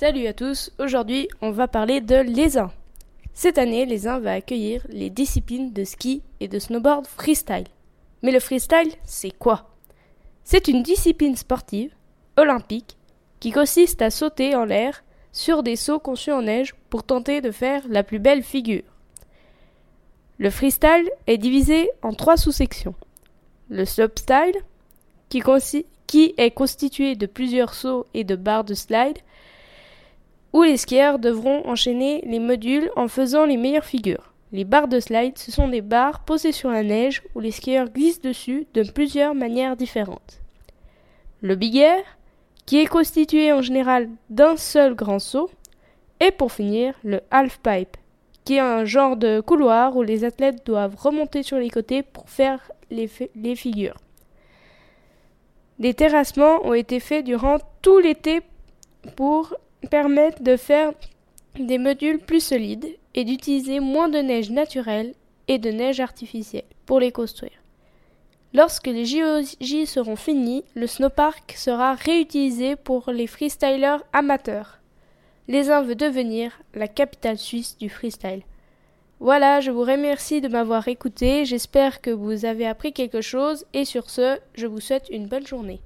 Salut à tous, aujourd'hui on va parler de l'ESA. Cette année, l'ESA va accueillir les disciplines de ski et de snowboard freestyle. Mais le freestyle, c'est quoi? C'est une discipline sportive, olympique, qui consiste à sauter en l'air sur des sauts conçus en neige pour tenter de faire la plus belle figure. Le freestyle est divisé en trois sous-sections. Le slopestyle, qui, qui est constitué de plusieurs sauts et de barres de slide, où les skieurs devront enchaîner les modules en faisant les meilleures figures. Les barres de slide, ce sont des barres posées sur la neige où les skieurs glissent dessus de plusieurs manières différentes. Le big air, qui est constitué en général d'un seul grand saut, et pour finir, le half pipe, qui est un genre de couloir où les athlètes doivent remonter sur les côtés pour faire les, les figures. Des terrassements ont été faits durant tout l'été pour permettre de faire des modules plus solides et d'utiliser moins de neige naturelle et de neige artificielle pour les construire. Lorsque les JOJ seront finis, le snowpark sera réutilisé pour les freestylers amateurs. Les uns veulent devenir la capitale suisse du freestyle. Voilà, je vous remercie de m'avoir écouté, j'espère que vous avez appris quelque chose et sur ce, je vous souhaite une bonne journée.